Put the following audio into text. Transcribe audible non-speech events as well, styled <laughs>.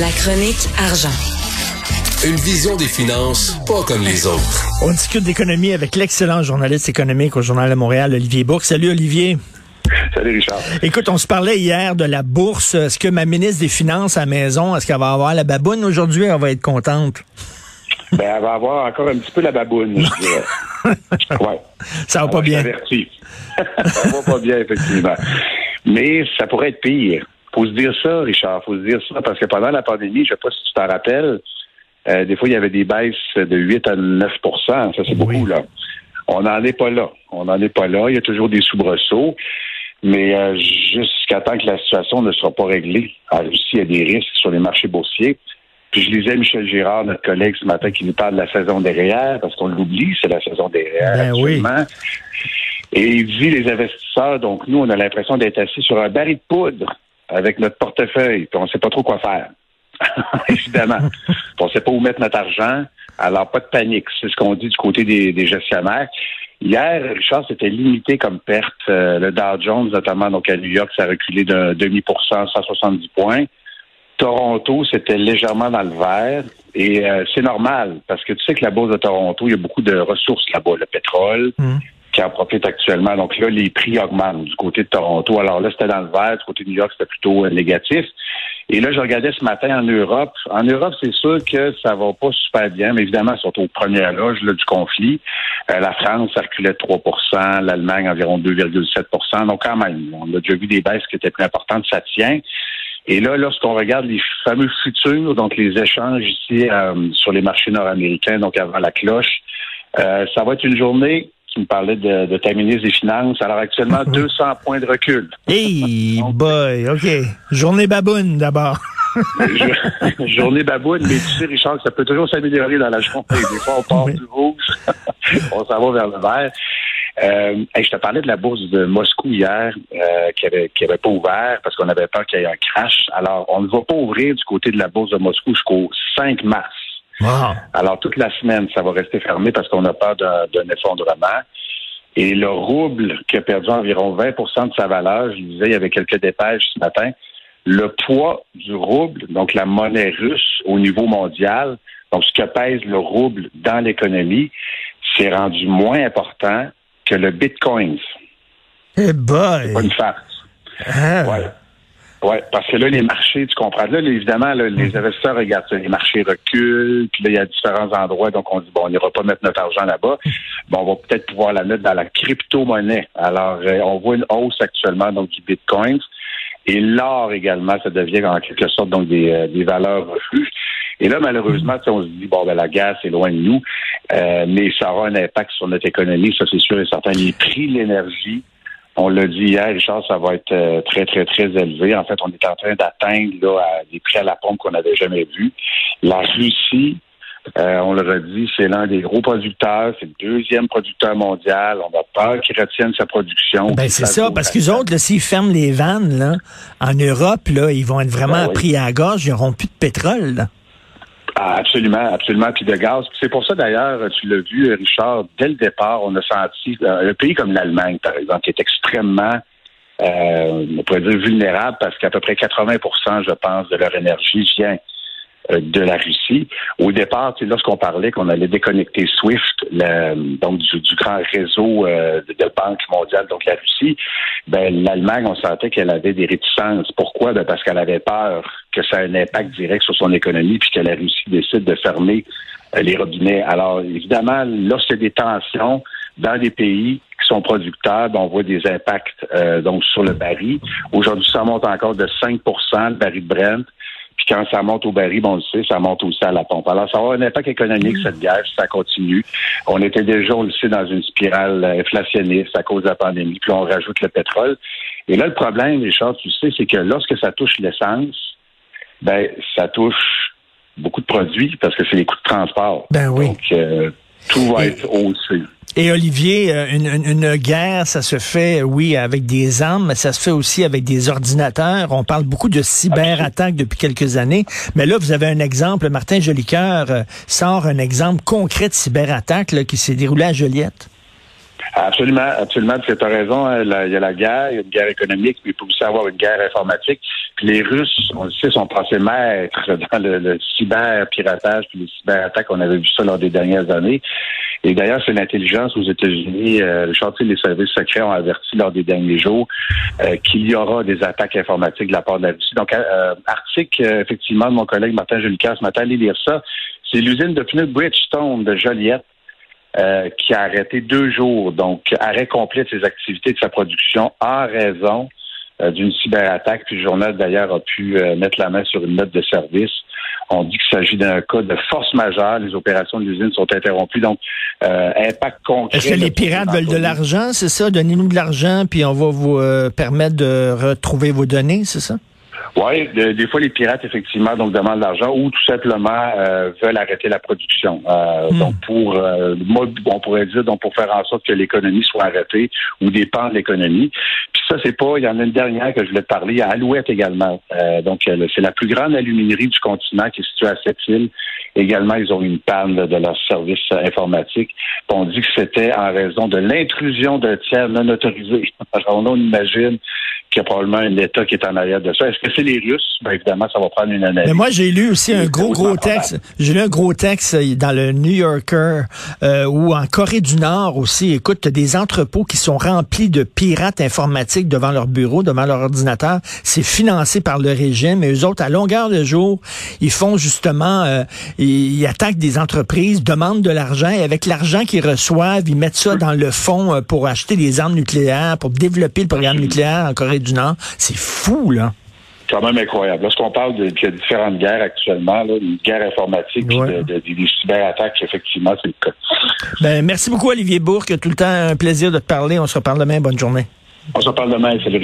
La chronique argent. Une vision des finances pas comme les autres. On discute d'économie avec l'excellent journaliste économique au Journal de Montréal, Olivier Bourque. Salut Olivier. Salut Richard. Écoute, on se parlait hier de la bourse. Est-ce que ma ministre des Finances à la maison, est-ce qu'elle va avoir la baboune aujourd'hui? Elle va être contente. Ben, elle va avoir encore un petit peu la baboune, je dirais. <laughs> Ouais. Ça va pas bien. <laughs> ça va pas bien, effectivement. Mais ça pourrait être pire. Faut se dire ça, Richard. Faut se dire ça parce que pendant la pandémie, je sais pas si tu t'en rappelles, euh, des fois, il y avait des baisses de 8 à 9% Ça, c'est beaucoup, là. On n'en est pas là. On n'en est pas là. Il y a toujours des soubresauts. Mais euh, jusqu'à temps que la situation ne sera pas réglée, en Russie, il y a des risques sur les marchés boursiers. Puis je lisais Michel Girard, notre collègue ce matin, qui nous parle de la saison derrière, parce qu'on l'oublie, c'est la saison derrière Ben oui. Et il dit les investisseurs, donc nous, on a l'impression d'être assis sur un baril de poudre avec notre portefeuille, puis on ne sait pas trop quoi faire. <laughs> Évidemment. Puis <laughs> on ne sait pas où mettre notre argent. Alors, pas de panique. C'est ce qu'on dit du côté des, des gestionnaires. Hier, Richard, c'était limité comme perte. Euh, le Dow Jones, notamment donc à New York, ça a reculé d'un demi pour cent, 170 points. Toronto, c'était légèrement dans le vert. Et euh, c'est normal, parce que tu sais que la bourse de Toronto, il y a beaucoup de ressources là-bas. Le pétrole, Mhm. Qui en profite actuellement. Donc là, les prix augmentent du côté de Toronto. Alors là, c'était dans le vert. Du côté de New York, c'était plutôt euh, négatif. Et là, je regardais ce matin en Europe. En Europe, c'est sûr que ça va pas super bien, mais évidemment, surtout aux premières loges là, du conflit. Euh, la France, ça reculait de 3 l'Allemagne, environ 2,7% Donc quand même, on a déjà vu des baisses qui étaient plus importantes, ça tient. Et là, lorsqu'on regarde les fameux futurs, donc les échanges ici euh, sur les marchés nord-américains, donc avant la cloche, euh, ça va être une journée qui me parlait de, de ta ministre des Finances. Alors actuellement, <laughs> 200 points de recul. Hey boy, OK. Journée baboune d'abord. <laughs> Jo- <laughs> journée baboune, mais tu sais, Richard, ça peut toujours s'améliorer dans la journée. Des fois, on part du rouge, on s'en va vers le vert. Euh, hey, je te parlais de la bourse de Moscou hier, euh, qui avait qui avait pas ouvert parce qu'on avait peur qu'il y ait un crash. Alors, on ne va pas ouvrir du côté de la bourse de Moscou jusqu'au 5 mars. Wow. Alors, toute la semaine, ça va rester fermé parce qu'on a peur d'un effondrement. Et le rouble qui a perdu environ 20% de sa valeur, je disais, il y avait quelques dépêches ce matin, le poids du rouble, donc la monnaie russe au niveau mondial, donc ce que pèse le rouble dans l'économie, s'est rendu moins important que le bitcoin. Hey Pas boy. une farce. Ah. Ouais. Ouais, parce que là, les marchés, tu comprends, là, évidemment, là, les investisseurs regardent ça, les marchés reculent, puis là, il y a différents endroits, donc on dit, bon, on n'ira pas mettre notre argent là-bas. Bon, on va peut-être pouvoir la mettre dans la crypto-monnaie. Alors, euh, on voit une hausse actuellement, donc, du bitcoin. Et l'or également, ça devient en quelque sorte, donc, des, euh, des valeurs refuges. Et là, malheureusement, on se dit, bon, ben, la guerre, c'est loin de nous, euh, mais ça aura un impact sur notre économie, ça, c'est sûr et certain. Les prix de l'énergie, on l'a dit hier, Richard, ça va être euh, très, très, très élevé. En fait, on est en train d'atteindre là, des prix à la pompe qu'on n'avait jamais vus. La Russie, euh, on le redit, c'est l'un des gros producteurs, c'est le deuxième producteur mondial. On a peur qu'ils retiennent sa production. Ben c'est ça, parce qu'ils autres, là, s'ils ferment les vannes, là, en Europe, là, ils vont être vraiment Ben oui. pris à la gorge, ils n'auront plus de pétrole, là. Ah, absolument, absolument, puis de gaz. C'est pour ça d'ailleurs, tu l'as vu, Richard, dès le départ, on a senti euh, un pays comme l'Allemagne, par exemple, qui est extrêmement, euh, on pourrait dire vulnérable, parce qu'à peu près 80% je pense, de leur énergie vient de la Russie. Au départ, lorsqu'on parlait qu'on allait déconnecter SWIFT, donc du, du grand réseau euh, de, banques mondiales, donc la Russie, ben l'Allemagne, on sentait qu'elle avait des réticences. Pourquoi? Ben parce qu'elle avait peur que ça ait un impact direct sur son économie, puis que la Russie décide de fermer euh, les robinets. Alors, évidemment, y a des tensions dans des pays qui sont producteurs, ben, on voit des impacts euh, donc sur le baril. Aujourd'hui, ça monte encore de 5% le baril de Brent. Puis quand ça monte au baril, bon, on le sait, ça monte aussi à la pompe. Alors, ça avoir un impact économique, cette guerre, si ça continue. On était déjà, on le sait, dans une spirale euh, inflationniste à cause de la pandémie. Puis on rajoute le pétrole. Et là, le problème, Richard, tu sais, c'est que lorsque ça touche l'essence, ben, ça touche beaucoup de produits parce que c'est les coûts de transport. Ben oui. Donc, euh, tout va Et- être haussé. Et Olivier, euh, une, guerre, ça se fait, oui, avec des armes, mais ça se fait aussi avec des ordinateurs. On parle beaucoup de cyberattaques depuis quelques années. Mais là, vous avez un exemple. Martin Jolicoeur euh, sort un exemple concret de cyberattaque là, qui s'est déroulé à Joliette. Absolument, absolument. Tu as raison. Hein, il y a la guerre, il y a une guerre économique, mais il peut aussi avoir une guerre informatique. Puis les Russes, on le sait, sont passés maîtres <laughs> dans le, cyber-piratage puis les cyberattaques. On avait vu ça lors des dernières années. Et d'ailleurs, c'est l'intelligence aux États-Unis. Euh, le chantier des services secrets ont averti lors des derniers jours euh, qu'il y aura des attaques informatiques de la part de la Russie. Donc, euh, article, effectivement, de mon collègue Martin Julicas ce matin, allez lire ça. C'est l'usine de pneus Bridgestone de Joliette euh, qui a arrêté deux jours, donc arrêt complet de ses activités de sa production en raison euh, d'une cyberattaque. Puis le journal d'ailleurs a pu euh, mettre la main sur une note de service. On dit qu'il s'agit d'un cas de force majeure. Les opérations de l'usine sont interrompues. Donc, impact concret. Est-ce que les pirates veulent de l'argent, c'est ça? Donnez-nous de l'argent, puis on va vous permettre de retrouver vos données, c'est ça? Oui, des fois les pirates effectivement donc demandent de l'argent ou tout simplement euh, veulent arrêter la production. Euh, hmm. Donc pour euh, on pourrait dire donc pour faire en sorte que l'économie soit arrêtée ou dépend de l'économie. Puis ça c'est pas. Il y en a une dernière que je voulais te parler, à Alouette également. donc c'est la plus grande aluminerie du continent qui est située à cette île. Également, ils ont eu une panne de leur service informatique. On dit que c'était en raison de l'intrusion d'un tiers non autorisé. <laughs> Alors on imagine qu'il y a probablement un État qui est en arrière de ça. Est-ce que c'est les Russes? Bien évidemment, ça va prendre une analyse. Mais moi, j'ai lu aussi un gros, gros texte. J'ai lu un gros texte dans le New Yorker euh, ou en Corée du Nord aussi. Écoute, des entrepôts qui sont remplis de pirates informatiques devant leur bureau, devant leur ordinateur. C'est financé par le régime. Et eux autres, à longueur de jour, ils font justement, euh, ils, attaquent des entreprises, demandent de l'argent et avec l'argent qu'ils reçoivent, ils mettent ça dans le fond euh, pour acheter des armes nucléaires, pour développer le programme nucléaire en Corée du Nord. C'est fou, là. Quand même incroyable. Lorsqu'on parle de, qu'il y a différentes guerres actuellement, là, une guerre informatique, de, des cyberattaques, effectivement, c'est le cas. Ben, merci beaucoup, Olivier Bourque. Tout le temps un plaisir de te parler. On se reparle demain. Bonne journée. On se reparle demain. Salut.